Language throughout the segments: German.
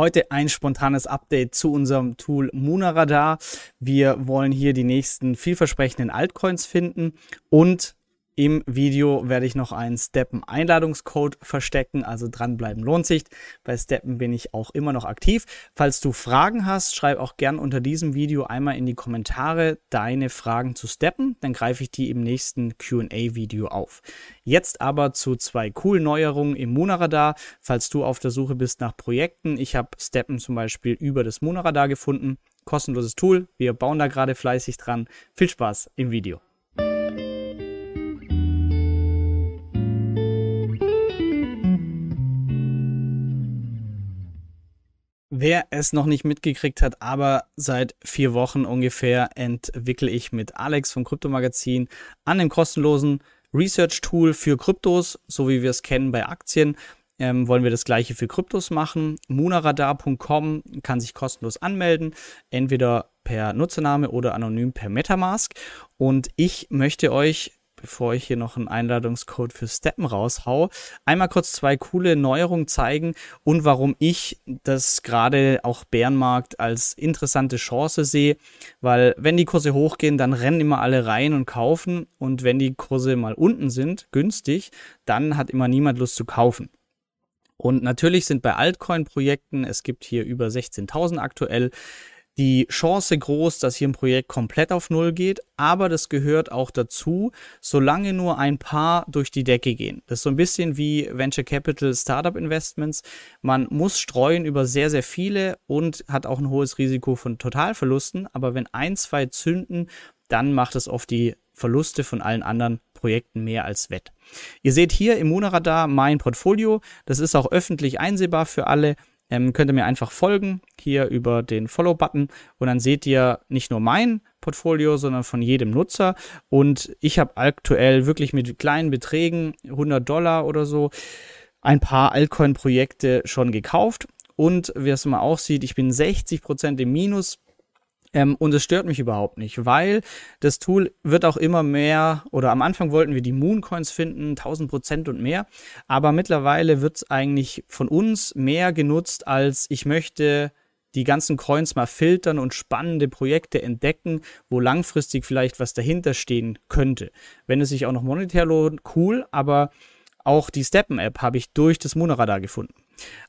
Heute ein spontanes Update zu unserem Tool Munaradar. Wir wollen hier die nächsten vielversprechenden Altcoins finden und im Video werde ich noch einen Steppen-Einladungscode verstecken, also dranbleiben lohnt sich. Bei Steppen bin ich auch immer noch aktiv. Falls du Fragen hast, schreib auch gern unter diesem Video einmal in die Kommentare deine Fragen zu Steppen, dann greife ich die im nächsten Q&A-Video auf. Jetzt aber zu zwei coolen Neuerungen im Monaradar. Falls du auf der Suche bist nach Projekten, ich habe Steppen zum Beispiel über das Monaradar gefunden. Kostenloses Tool, wir bauen da gerade fleißig dran. Viel Spaß im Video. Wer es noch nicht mitgekriegt hat, aber seit vier Wochen ungefähr entwickle ich mit Alex vom Kryptomagazin an dem kostenlosen Research-Tool für Kryptos, so wie wir es kennen bei Aktien. Ähm, wollen wir das gleiche für Kryptos machen. Munaradar.com kann sich kostenlos anmelden, entweder per Nutzername oder anonym per Metamask. Und ich möchte euch bevor ich hier noch einen Einladungscode für Steppen raushau, einmal kurz zwei coole Neuerungen zeigen und warum ich das gerade auch Bärenmarkt als interessante Chance sehe, weil wenn die Kurse hochgehen, dann rennen immer alle rein und kaufen. Und wenn die Kurse mal unten sind, günstig, dann hat immer niemand Lust zu kaufen. Und natürlich sind bei Altcoin-Projekten, es gibt hier über 16.000 aktuell, die Chance groß, dass hier ein Projekt komplett auf Null geht, aber das gehört auch dazu, solange nur ein paar durch die Decke gehen. Das ist so ein bisschen wie Venture Capital Startup Investments. Man muss streuen über sehr, sehr viele und hat auch ein hohes Risiko von Totalverlusten, aber wenn ein, zwei zünden, dann macht es oft die Verluste von allen anderen Projekten mehr als wett. Ihr seht hier im Monaradar mein Portfolio. Das ist auch öffentlich einsehbar für alle ähm, könnt ihr mir einfach folgen, hier über den Follow-Button und dann seht ihr nicht nur mein Portfolio, sondern von jedem Nutzer. Und ich habe aktuell wirklich mit kleinen Beträgen, 100 Dollar oder so, ein paar Altcoin-Projekte schon gekauft. Und wie es man auch sieht, ich bin 60% im Minus ähm, und es stört mich überhaupt nicht, weil das Tool wird auch immer mehr, oder am Anfang wollten wir die Mooncoins finden, 1000 Prozent und mehr, aber mittlerweile wird es eigentlich von uns mehr genutzt, als ich möchte die ganzen Coins mal filtern und spannende Projekte entdecken, wo langfristig vielleicht was dahinter stehen könnte. Wenn es sich auch noch monetär lohnt, cool, aber auch die Steppen-App habe ich durch das Moonradar gefunden.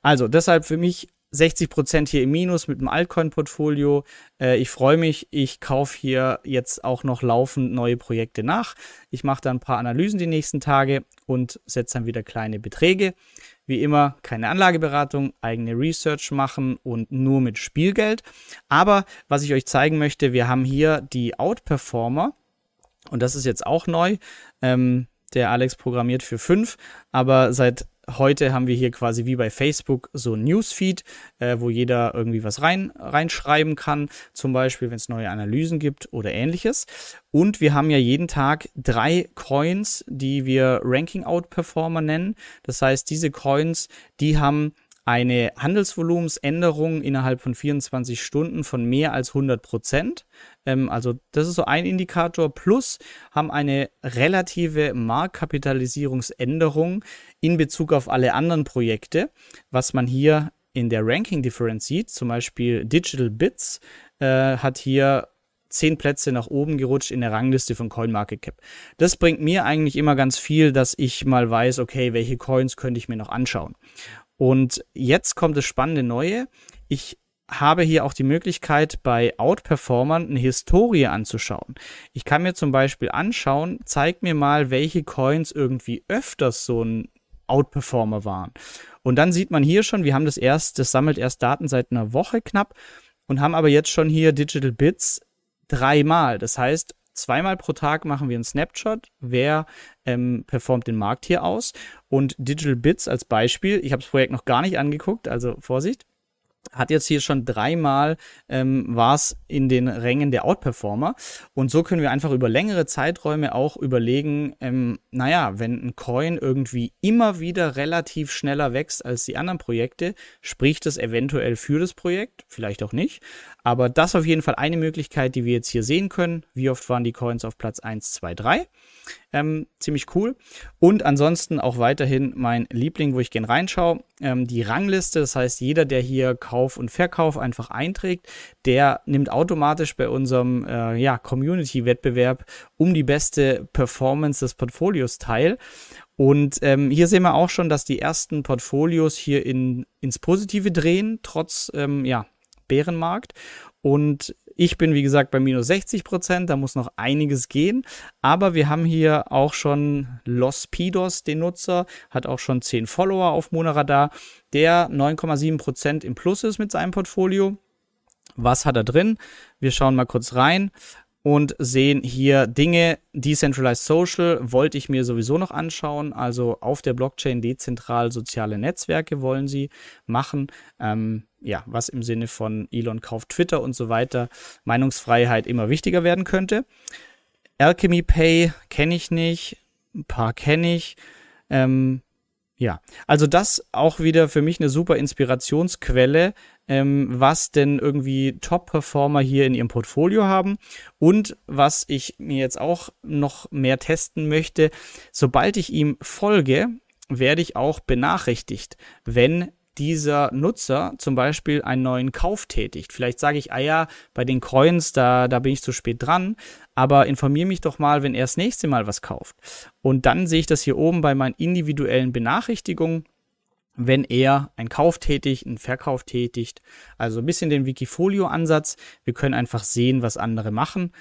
Also deshalb für mich 60% hier im Minus mit dem Altcoin-Portfolio. Äh, ich freue mich, ich kaufe hier jetzt auch noch laufend neue Projekte nach. Ich mache dann ein paar Analysen die nächsten Tage und setze dann wieder kleine Beträge. Wie immer keine Anlageberatung, eigene Research machen und nur mit Spielgeld. Aber was ich euch zeigen möchte, wir haben hier die Outperformer und das ist jetzt auch neu. Ähm, der Alex programmiert für fünf, aber seit heute haben wir hier quasi wie bei Facebook so ein Newsfeed, äh, wo jeder irgendwie was rein, reinschreiben kann, zum Beispiel, wenn es neue Analysen gibt oder ähnliches. Und wir haben ja jeden Tag drei Coins, die wir Ranking Outperformer nennen. Das heißt, diese Coins, die haben eine Handelsvolumensänderung innerhalb von 24 Stunden von mehr als 100 Prozent. Ähm, also das ist so ein Indikator. Plus haben eine relative Marktkapitalisierungsänderung in Bezug auf alle anderen Projekte, was man hier in der Ranking Difference sieht. Zum Beispiel Digital Bits äh, hat hier zehn Plätze nach oben gerutscht in der Rangliste von CoinMarketCap. Das bringt mir eigentlich immer ganz viel, dass ich mal weiß, okay, welche Coins könnte ich mir noch anschauen. Und jetzt kommt das spannende Neue. Ich habe hier auch die Möglichkeit, bei Outperformern eine Historie anzuschauen. Ich kann mir zum Beispiel anschauen, zeig mir mal, welche Coins irgendwie öfters so ein Outperformer waren. Und dann sieht man hier schon, wir haben das erst, das sammelt erst Daten seit einer Woche knapp und haben aber jetzt schon hier Digital Bits dreimal. Das heißt, zweimal pro Tag machen wir einen Snapshot, wer ähm, performt den Markt hier aus. Und Digital Bits als Beispiel, ich habe das Projekt noch gar nicht angeguckt, also Vorsicht hat jetzt hier schon dreimal ähm, war es in den Rängen der Outperformer. Und so können wir einfach über längere Zeiträume auch überlegen, ähm, naja, wenn ein Coin irgendwie immer wieder relativ schneller wächst als die anderen Projekte, spricht das eventuell für das Projekt, vielleicht auch nicht. Aber das auf jeden Fall eine Möglichkeit, die wir jetzt hier sehen können. Wie oft waren die Coins auf Platz 1, 2, 3? Ähm, ziemlich cool. Und ansonsten auch weiterhin mein Liebling, wo ich gerne reinschaue, ähm, die Rangliste. Das heißt, jeder, der hier Kauf und Verkauf einfach einträgt, der nimmt automatisch bei unserem äh, ja, Community-Wettbewerb um die beste Performance des Portfolios teil. Und ähm, hier sehen wir auch schon, dass die ersten Portfolios hier in, ins Positive drehen, trotz ähm, ja, Bärenmarkt. Und ich bin, wie gesagt, bei minus 60 Prozent. Da muss noch einiges gehen. Aber wir haben hier auch schon Los Pidos, den Nutzer, hat auch schon 10 Follower auf Monaradar, der 9,7 Prozent im Plus ist mit seinem Portfolio. Was hat er drin? Wir schauen mal kurz rein und sehen hier Dinge. Decentralized Social wollte ich mir sowieso noch anschauen. Also auf der Blockchain dezentral soziale Netzwerke wollen sie machen. Ähm, ja, was im Sinne von Elon kauft Twitter und so weiter, Meinungsfreiheit immer wichtiger werden könnte. Alchemy Pay kenne ich nicht, ein paar kenne ich. Ähm, ja, also das auch wieder für mich eine super Inspirationsquelle, ähm, was denn irgendwie Top-Performer hier in ihrem Portfolio haben und was ich mir jetzt auch noch mehr testen möchte. Sobald ich ihm folge, werde ich auch benachrichtigt, wenn dieser Nutzer zum Beispiel einen neuen Kauf tätigt. Vielleicht sage ich, ah ja, bei den Coins, da, da bin ich zu spät dran, aber informiere mich doch mal, wenn er das nächste Mal was kauft. Und dann sehe ich das hier oben bei meinen individuellen Benachrichtigungen, wenn er einen Kauf tätigt, einen Verkauf tätigt. Also ein bisschen den Wikifolio-Ansatz. Wir können einfach sehen, was andere machen.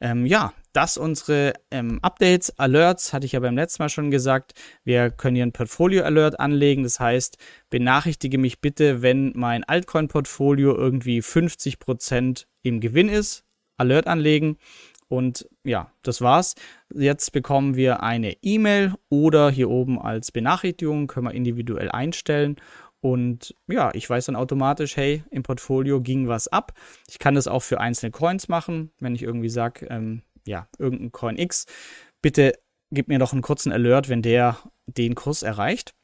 Ähm, ja, das unsere ähm, Updates, Alerts, hatte ich ja beim letzten Mal schon gesagt. Wir können hier ein Portfolio-Alert anlegen. Das heißt, benachrichtige mich bitte, wenn mein Altcoin-Portfolio irgendwie 50% im Gewinn ist. Alert anlegen. Und ja, das war's. Jetzt bekommen wir eine E-Mail oder hier oben als Benachrichtigung können wir individuell einstellen. Und ja, ich weiß dann automatisch, hey, im Portfolio ging was ab. Ich kann das auch für einzelne Coins machen, wenn ich irgendwie sage, ähm, ja, irgendein Coin X, bitte gib mir noch einen kurzen Alert, wenn der den Kurs erreicht.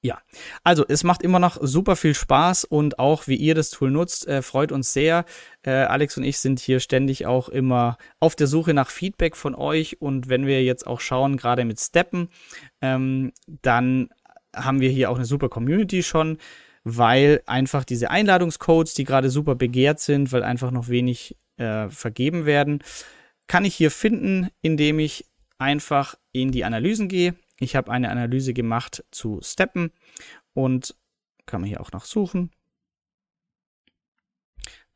Ja, also es macht immer noch super viel Spaß und auch wie ihr das Tool nutzt, äh, freut uns sehr. Äh, Alex und ich sind hier ständig auch immer auf der Suche nach Feedback von euch und wenn wir jetzt auch schauen, gerade mit Steppen, ähm, dann haben wir hier auch eine super Community schon, weil einfach diese Einladungscodes, die gerade super begehrt sind, weil einfach noch wenig äh, vergeben werden, kann ich hier finden, indem ich einfach in die Analysen gehe. Ich habe eine Analyse gemacht zu Steppen und kann man hier auch noch suchen.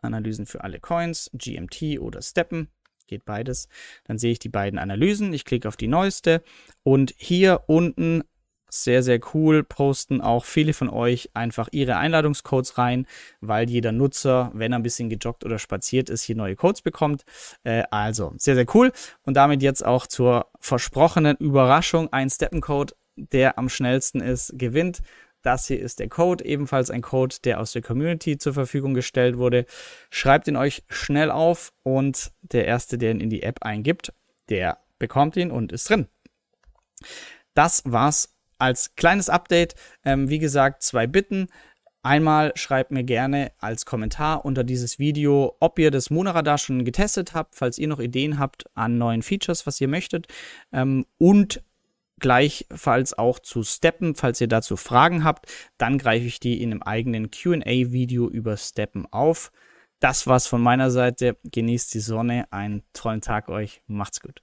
Analysen für alle Coins, GMT oder Steppen, geht beides. Dann sehe ich die beiden Analysen, ich klicke auf die neueste und hier unten sehr, sehr cool. Posten auch viele von euch einfach ihre Einladungscodes rein, weil jeder Nutzer, wenn er ein bisschen gejoggt oder spaziert ist, hier neue Codes bekommt. Äh, also sehr, sehr cool. Und damit jetzt auch zur versprochenen Überraschung. Ein Steppencode, der am schnellsten ist, gewinnt. Das hier ist der Code, ebenfalls ein Code, der aus der Community zur Verfügung gestellt wurde. Schreibt ihn euch schnell auf und der Erste, der ihn in die App eingibt, der bekommt ihn und ist drin. Das war's als kleines Update, ähm, wie gesagt, zwei Bitten. Einmal schreibt mir gerne als Kommentar unter dieses Video, ob ihr das Monaradar schon getestet habt, falls ihr noch Ideen habt an neuen Features, was ihr möchtet. Ähm, und gleichfalls auch zu Steppen, falls ihr dazu Fragen habt, dann greife ich die in einem eigenen QA-Video über Steppen auf. Das war's von meiner Seite. Genießt die Sonne. Einen tollen Tag euch. Macht's gut.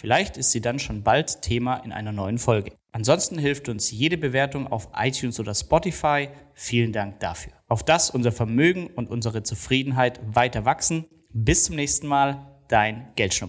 Vielleicht ist sie dann schon bald Thema in einer neuen Folge. Ansonsten hilft uns jede Bewertung auf iTunes oder Spotify. Vielen Dank dafür. Auf das unser Vermögen und unsere Zufriedenheit weiter wachsen. Bis zum nächsten Mal, dein Geldschnupp.